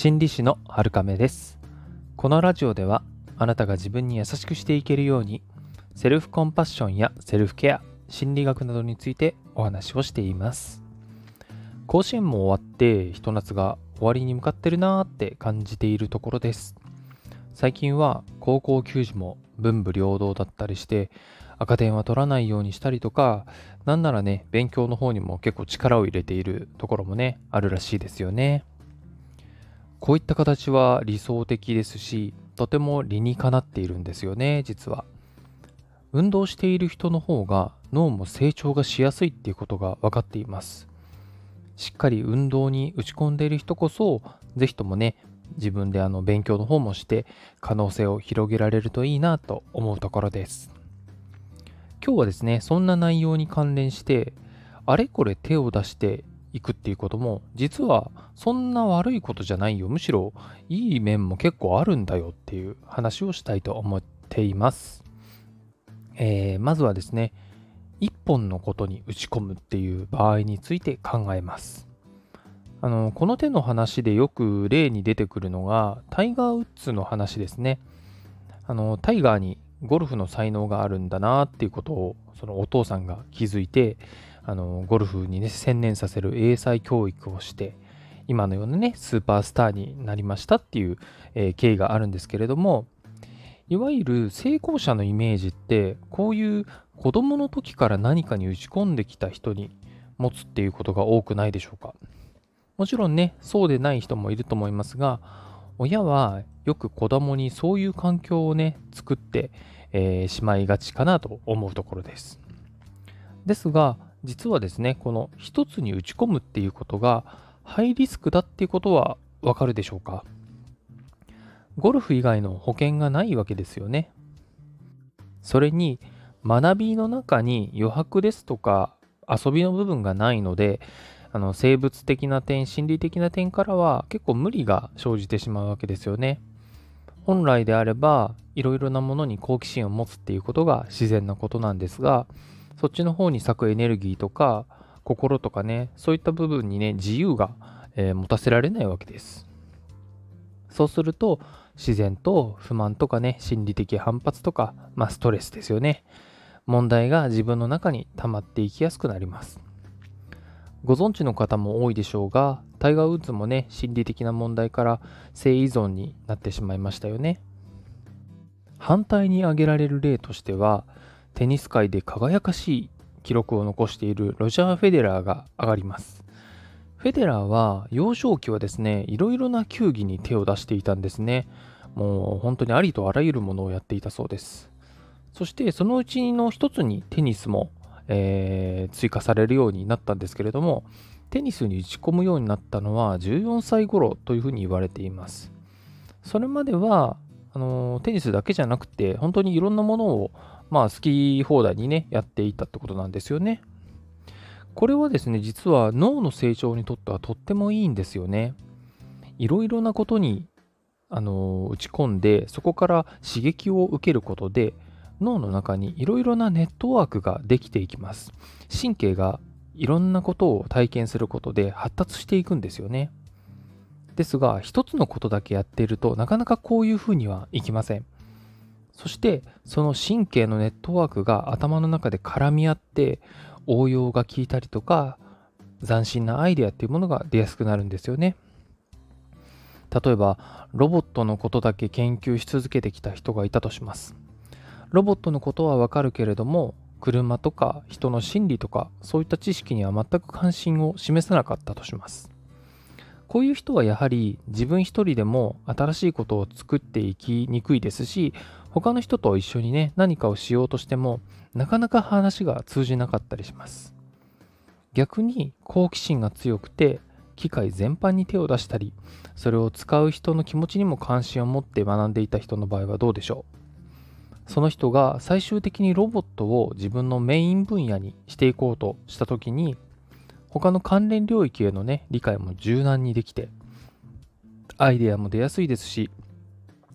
心理師の春亀です。このラジオではあなたが自分に優しくしていけるようにセルフコンパッションやセルフケア心理学などについてお話をしています。甲子園も終わってひと夏が終わりに向かってるなーって感じているところです。最近は高校球児も文武両道だったりして赤点は取らないようにしたりとかなんならね勉強の方にも結構力を入れているところもねあるらしいですよね。こういった形は理想的ですしとても理にかなっているんですよね実は。運動している人の方が脳も成長がしやすいっていうことが分かっています。しっかり運動に打ち込んでいる人こそ是非ともね自分であの勉強の方もして可能性を広げられるといいなと思うところです。今日はですねそんな内容に関連してあれこれ手を出していくっていうことも実はそんな悪いことじゃないよ。むしろいい面も結構あるんだよっていう話をしたいと思っています、えー、まずはですね一本のことに打ち込むっていう場合について考えます。あのこの手の話でよく例に出てくるのがタイガー・ウッズの話ですね。あのタイガーにゴルフの才能があるんだなっていうことをそのお父さんが気づいてあのゴルフにね専念させる英才教育をして今のようなねスーパースターになりましたっていう、えー、経緯があるんですけれどもいわゆる成功者のイメージってこういう子供の時から何かに打ち込んできた人に持つっていうことが多くないでしょうか？もちろんねそうでない人もいると思いますが親はよく子供にそういう環境をね作って、えー、しまいがちかなと思うところです。ですが実はですねこの一つに打ち込むっていうことがハイリスクだっていうことはわかるでしょうか？ゴルフ以外の保険がないわけですよね。それに学びの中に余白ですとか遊びの部分がないのであの生物的な点心理的な点からは結構無理が生じてしまうわけですよね。本来であればいろいろなものに好奇心を持つっていうことが自然なことなんですがそっちの方に咲くエネルギーとか心とかねそういった部分にね自由が、えー、持たせられないわけです。そうすると自然と不満とかね心理的反発とか、まあ、ストレスですよね。問題が自分の中に溜まっていきやすくなります。ご存知の方も多いでしょうがタイガー・ウッズもね心理的な問題から性依存になってしまいましたよね。反対に挙げられる例としてはテニス界で輝かしい記録を残しているロジャー・フェデラーが上がります。フェデラーは幼少期はですね、いろいろな球技に手を出していたんですね。もう本当にありとあらゆるものをやっていたそうです。そしてそのうちの一つにテニスも、えー、追加されるようになったんですけれども、テニスに打ち込むようになったのは14歳頃というふうに言われています。それまではあのテニスだけじゃなくて本当にいろんなものをまあ好き放題にね、やっていたってことなんですよね。これはですね、実は脳の成長にとってはとってもいいんですよね。いろいろなことにあの打ち込んで、そこから刺激を受けることで、脳の中にいろいろなネットワークができていきます。神経がいろんなことを体験することで発達していくんですよね。ですが、一つのことだけやっているとなかなかこういうふうにはいきません。そしてその神経のネットワークが頭の中で絡み合って応用が効いたりとか斬新なアイデアっていうものが出やすくなるんですよね。例えばロボットのことだけ研究し続けてきた人がいたとします。ロボットのことはわかるけれども車とか人の心理とかそういった知識には全く関心を示さなかったとします。こういう人はやはり自分一人でも新しいことを作っていきにくいですし他の人と一緒にね、何かをしようとしても、なかなか話が通じなかったりします。逆に好奇心が強くて、機械全般に手を出したり、それを使う人の気持ちにも関心を持って学んでいた人の場合はどうでしょう？その人が最終的にロボットを自分のメイン分野にしていこうとした時に、他の関連領域へのね、理解も柔軟にできて、アイデアも出やすいですし、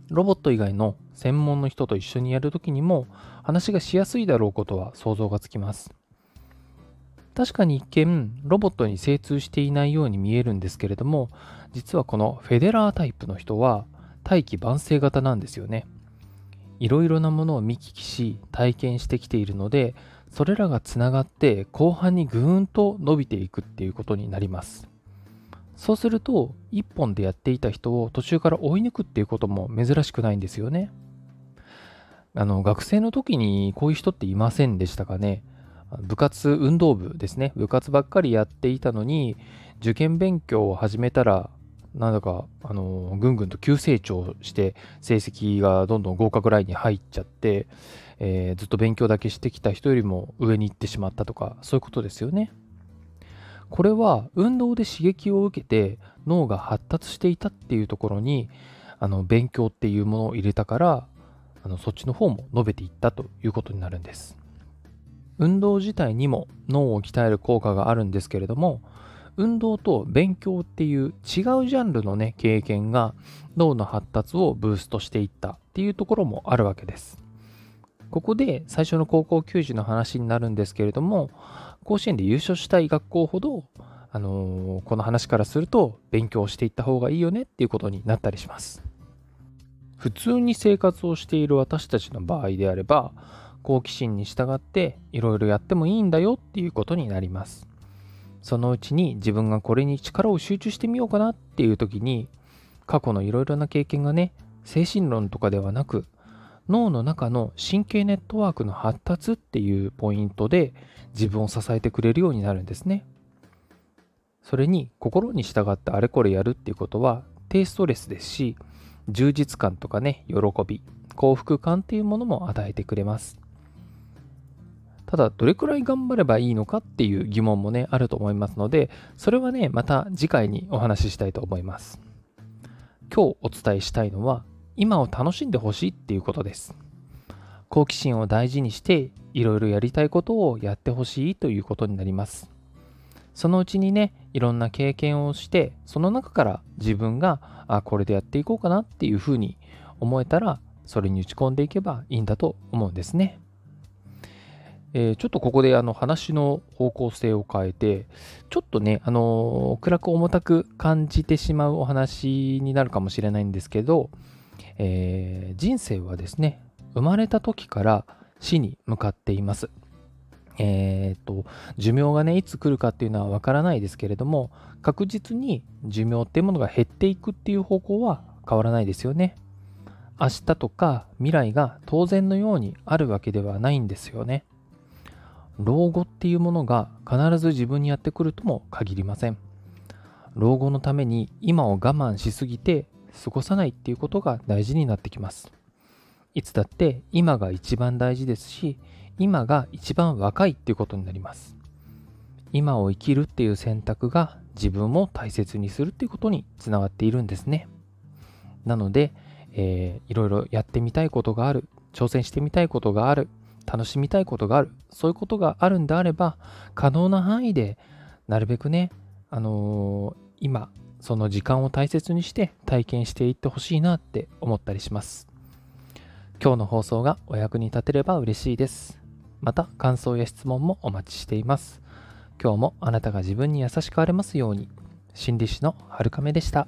ロボット以外の専門の人と一緒にやるときにも話がしやすいだろうことは想像がつきます。確かに一見ロボットに精通していないように見えるんですけれども実はこのフェデラータイプの人は大器晩成型なんですよね。いろいろなものを見聞きし体験してきているのでそれらがつながって後半にぐーんと伸びていくっていうことになります。そうすると一本でやっていた人を途中から追い抜くっていうことも珍しくないんですよね。あの学生の時にこういう人っていませんでしたかね？部活運動部ですね部活ばっかりやっていたのに受験勉強を始めたらなんだかあのぐんぐんと急成長して成績がどんどん合格ラインに入っちゃって、えー、ずっと勉強だけしてきた人よりも上に行ってしまったとかそういうことですよね。これは運動で刺激を受けて脳が発達していたっていうところにあの勉強っていうものを入れたからあのそっちの方も伸べていったということになるんです。運動自体にも脳を鍛える効果があるんですけれども運動と勉強っていう違うジャンルのね経験が脳の発達をブーストしていったっていうところもあるわけです。ここで最初の高校球児の話になるんですけれども甲子園で優勝したい学校ほど、あのー、この話からすると勉強していった方がいいよねっていうことになったりします。普通に生活をしている私たちの場合であれば好奇心に従っていろいろやってもいいんだよっていうことになります。そのうちに自分がこれに力を集中してみようかなっていう時に過去のいろいろな経験がね精神論とかではなく脳の中の神経ネットワークの発達っていうポイントで自分を支えてくれるようになるんですね。それに心に従ってあれこれやるっていうことは低ストレスですし充実感とかね喜び幸福感っていうものも与えてくれます。ただ、どれくらい頑張ればいいのかっていう疑問もね、あると思いますので、それはね、また次回にお話ししたいと思います。今日お伝えしたいのは、今を楽しんでほしいっていうことです。好奇心を大事にして、いろいろやりたいことをやってほしいということになります。そのうちにね、いろんな経験をして、その中から自分が、あ、これでやっていこうかなっていうふうに思えたら、それに打ち込んでいけばいいんだと思うんですね。えー、ちょっとここであの話の方向性を変えて、ちょっとね、あのー、暗く重たく感じてしまうお話になるかもしれないんですけど、えー、人生はですね、生まれた時から死に向かっています。えっ、と、寿命がね、いつ来るかっていうのはわからないですけれども、確実に寿命っていうものが減っていくっていう方向は変わらないですよね。明日とか未来が当然のようにあるわけではないんですよね。老後っていうものが必ず自分にやってくるとも限りません。老後のために今を我慢しすぎて過ごさないっていうことが大事になってきます。いつだって今が一番大事ですし、今が一番若いっていうことになります。今を生きるっていう選択が自分も大切にするっていうことにつながっているんですね。なので、えー、いろいろやってみたいことがある、挑戦してみたいことがある、楽しみたいことがある、そういうことがあるんであれば、可能な範囲でなるべくね、あのー、今、その時間を大切にして体験していってほしいなって思ったりします。今日の放送がお役に立てれば嬉しいです。また感想や質問もお待ちしています。今日もあなたが自分に優しくあれますように。心理師の春亀でした。